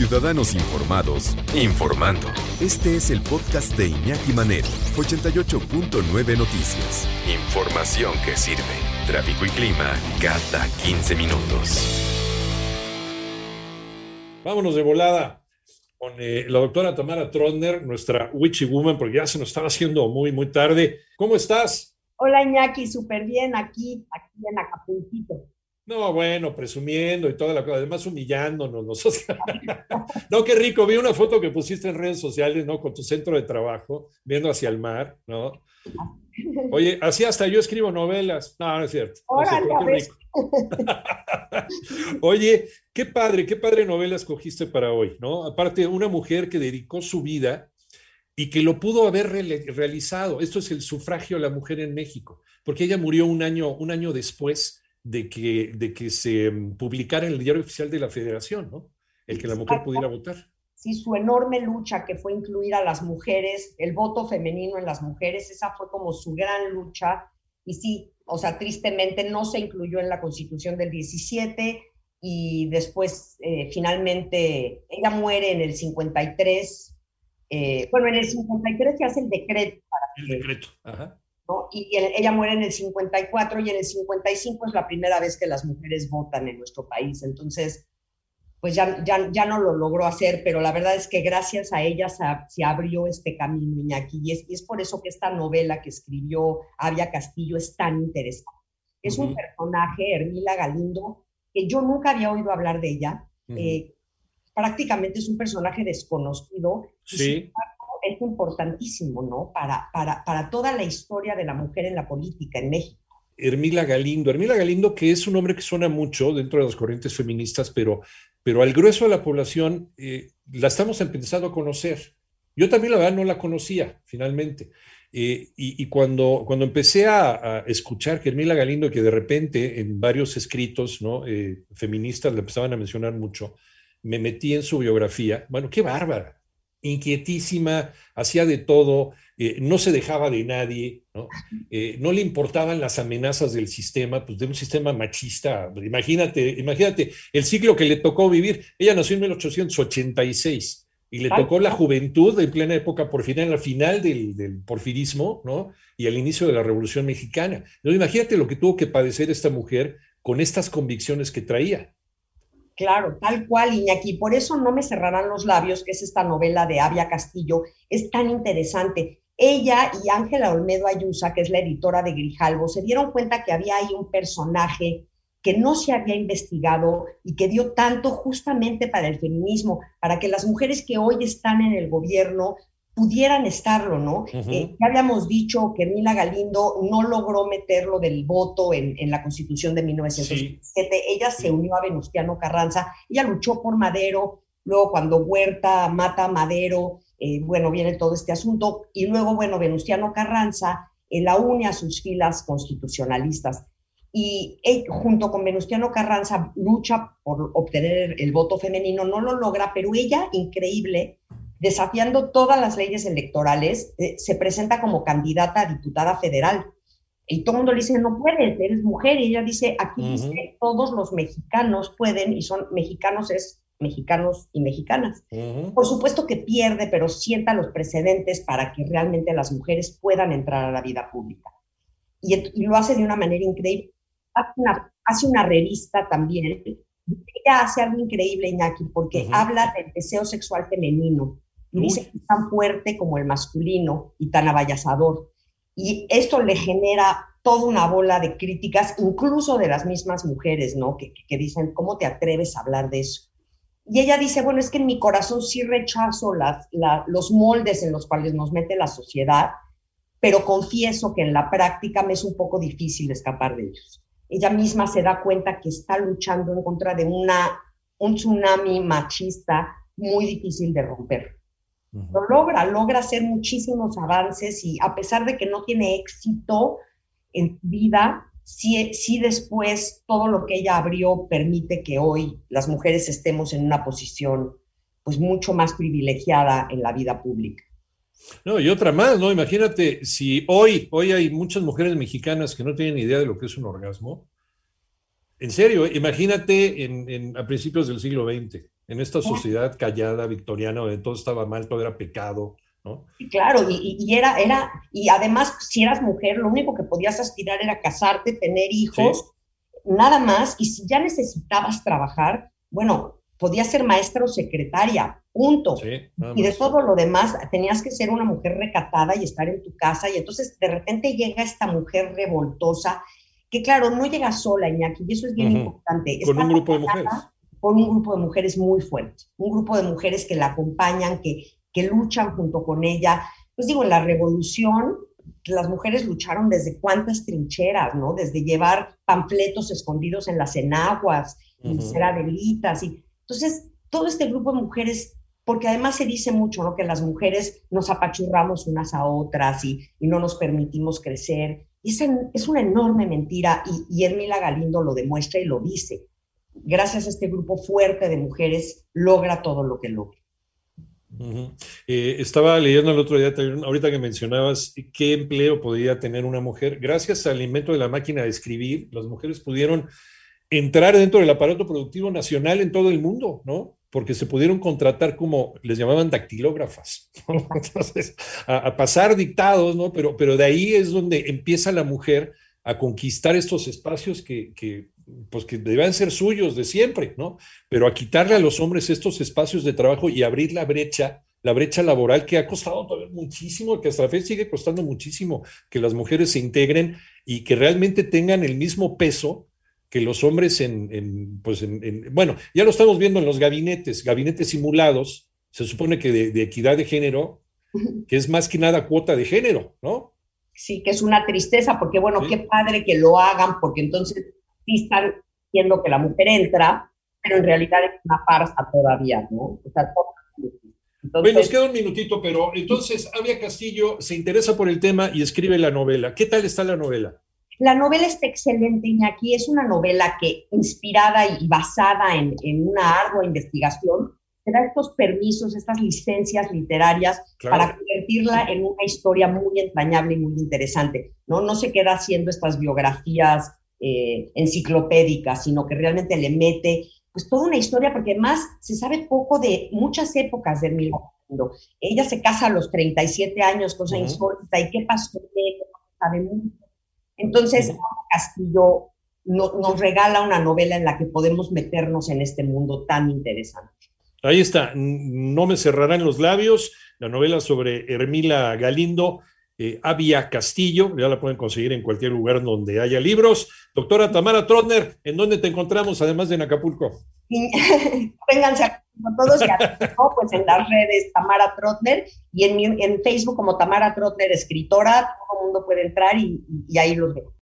Ciudadanos informados, informando. Este es el podcast de Iñaki Manero, 88.9 Noticias. Información que sirve. Tráfico y clima cada 15 minutos. Vámonos de volada con eh, la doctora Tamara Trotner, nuestra witchy woman, porque ya se nos estaba haciendo muy, muy tarde. ¿Cómo estás? Hola Iñaki, súper bien aquí, aquí en Acapulquito. No, bueno, presumiendo y toda la cosa, además humillándonos nosotros. no, qué rico, vi una foto que pusiste en redes sociales, ¿no? Con tu centro de trabajo, viendo hacia el mar, ¿no? Oye, así hasta yo escribo novelas. No, no es cierto. Oye, qué padre, qué padre novela escogiste para hoy, ¿no? Aparte, una mujer que dedicó su vida y que lo pudo haber realizado. Esto es el sufragio a la mujer en México, porque ella murió un año, un año después de que, de que se mm, publicara en el diario oficial de la federación, ¿no? El que la mujer pudiera votar. Sí, su enorme lucha que fue incluir a las mujeres, el voto femenino en las mujeres, esa fue como su gran lucha. Y sí, o sea, tristemente no se incluyó en la constitución del 17 y después eh, finalmente ella muere en el 53. Eh, bueno, en el 53 se hace el decreto. Para el decreto, ajá y ella muere en el 54 y en el 55 es la primera vez que las mujeres votan en nuestro país. Entonces, pues ya, ya, ya no lo logró hacer, pero la verdad es que gracias a ella se, abrió este camino, Iñaki, y es, y es por eso que esta novela que escribió Avia Castillo es tan interesante. Es un personaje, Hermila Galindo, que yo nunca había oído hablar de ella. Eh, prácticamente es un personaje desconocido. Sí es importantísimo, ¿no? Para, para, para toda la historia de la mujer en la política en México. Hermila Galindo. Hermila Galindo, que es un nombre que suena mucho dentro de las corrientes feministas, pero, pero al grueso de la población eh, la estamos empezando a conocer. Yo también la verdad no la conocía finalmente. Eh, y, cuando, cuando empecé a, escuchar que Hermila Galindo, que de repente en varios escritos ¿no? Eh, feministas le empezaban a mencionar mucho, me metí en su biografía. Bueno, qué bárbara, inquietísima, hacía de todo, eh, no se dejaba de nadie, ¿no? Eh, ¿no? le importaban las amenazas del sistema, pues de un sistema machista. Imagínate, imagínate el ciclo que le tocó vivir. Ella nació en 1886 y le tocó la juventud en plena época por final, al final del, del, porfirismo, ¿no? Y al inicio de la Revolución Mexicana. ¿No? Imagínate lo que tuvo que padecer esta mujer con estas convicciones que traía. Claro, tal cual, Iñaki. Por eso no me cerrarán los labios, que es esta novela de Avia Castillo. Es tan interesante. Ella y Ángela Olmedo Ayusa, que es la editora de Grijalvo, se dieron cuenta que había ahí un personaje que no se había investigado y que dio tanto justamente para el feminismo, para que las mujeres que hoy están en el gobierno pudieran estarlo, ¿no? Eh, ya habíamos dicho que Mila Galindo no logró meterlo del voto en, la Constitución de 1917. Ella se unió a Venustiano Carranza, ella luchó por Madero, luego cuando Huerta mata a Madero, eh, bueno, viene todo este asunto, y luego, bueno, Venustiano Carranza eh, la une a sus filas constitucionalistas. Y junto con Venustiano Carranza lucha por obtener el voto femenino, no lo logra, pero ella, increíble, desafiando todas las leyes electorales, eh, se presenta como candidata a diputada federal. Y todo el mundo le dice, no puedes, eres mujer. Y ella dice, aquí dice, todos los mexicanos pueden, y son mexicanos es mexicanos y mexicanas. Por supuesto que pierde, pero sienta los precedentes para que realmente las mujeres puedan entrar a la vida pública. Y, lo hace de una manera increíble. Hace una, hace una revista también. Ella hace algo increíble, Iñaki, porque habla del deseo sexual femenino y dice que es tan fuerte como el masculino y tan abayazador. Y esto le genera toda una bola de críticas, incluso de las mismas mujeres, ¿no? Que, que, dicen, ¿cómo te atreves a hablar de eso? Y ella dice, bueno, es que en mi corazón sí rechazo las, los moldes en los cuales nos mete la sociedad, pero confieso que en la práctica me es un poco difícil escapar de ellos. ella misma se da cuenta que está luchando en contra de una, un tsunami machista muy difícil de romper. Lo logra, logra hacer muchísimos avances y a pesar de que no tiene éxito en vida, sí, sí después todo lo que ella abrió permite que hoy las mujeres estemos en una posición pues mucho más privilegiada en la vida pública. No, y otra más, ¿no? Imagínate, si hoy, hoy hay muchas mujeres mexicanas que no tienen idea de lo que es un orgasmo. En serio, imagínate en, a principios del siglo XX, en esta sociedad callada, victoriana, donde todo estaba mal, todo era pecado, ¿no? Claro, y, era, era, y además, si eras mujer, lo único que podías aspirar era casarte, tener hijos, nada más, y si ya necesitabas trabajar, bueno, podías ser maestra o secretaria, punto. y de todo lo demás, tenías que ser una mujer recatada y estar en tu casa. Y entonces de repente llega esta mujer revoltosa, que claro, no llega sola, Iñaki, y eso es bien importante. Con un grupo de mujeres. Con un grupo de mujeres muy fuerte, un grupo de mujeres que la acompañan, que, que luchan junto con ella. Pues digo, en la revolución, las mujeres lucharon desde cuántas trincheras, ¿no? Desde llevar panfletos escondidos en las enaguas, y ser adelitas. Y, entonces, todo este grupo de mujeres porque además se dice mucho, ¿no? Que las mujeres nos apachurramos unas a otras y, no nos permitimos crecer. Y es, es una enorme mentira y, y Ermila Galindo lo demuestra y lo dice. Gracias a este grupo fuerte de mujeres logra todo lo que logra. Eh, estaba leyendo el otro día, ahorita que mencionabas qué empleo podría tener una mujer. Gracias al invento de la máquina de escribir, las mujeres pudieron entrar dentro del aparato productivo nacional en todo el mundo, ¿no? porque se pudieron contratar como les llamaban dactilógrafas, a, pasar dictados, ¿no? Pero, pero de ahí es donde empieza la mujer a conquistar estos espacios que, pues que deben ser suyos de siempre, ¿no? Pero a quitarle a los hombres estos espacios de trabajo y abrir la brecha, la brecha laboral que ha costado todavía muchísimo, que hasta la fecha sigue costando muchísimo que las mujeres se integren y que realmente tengan el mismo peso que los hombres en, pues en, bueno, ya lo estamos viendo en los gabinetes, gabinetes simulados, se supone que de, equidad de género, que es más que nada cuota de género, ¿no? Sí, que es una tristeza, porque bueno, qué padre que lo hagan, porque entonces sí están diciendo que la mujer entra, pero en realidad es una farsa todavía, ¿no? O sea, entonces, nos queda un minutito, pero entonces Avia Castillo se interesa por el tema y escribe la novela. ¿Qué tal está la novela? La novela está excelente, Iñaki. Es una novela que, inspirada y basada en, una ardua investigación, te da estos permisos, estas licencias literarias para convertirla en una historia muy entrañable y muy interesante. No, no se queda haciendo estas biografías eh, enciclopédicas, sino que realmente le mete pues toda una historia, porque además se sabe poco de muchas épocas del mundo. Ella se casa a los 37 años, cosa insólita, ¿y qué pasó? No sabe mucho entonces, Castillo nos regala una novela en la que podemos meternos en este mundo tan interesante. Ahí está, no me cerrarán los labios, la novela sobre Hermila Galindo, eh, Avia Castillo, ya la pueden conseguir en cualquier lugar donde haya libros. Doctora Tamara Trotner, ¿en dónde te encontramos además de en Acapulco? Vénganse a todos y pues en las redes Tamara Trotner y en, en Facebook como Tamara Trotner, escritora, todo el mundo puede entrar y, y ahí los veo.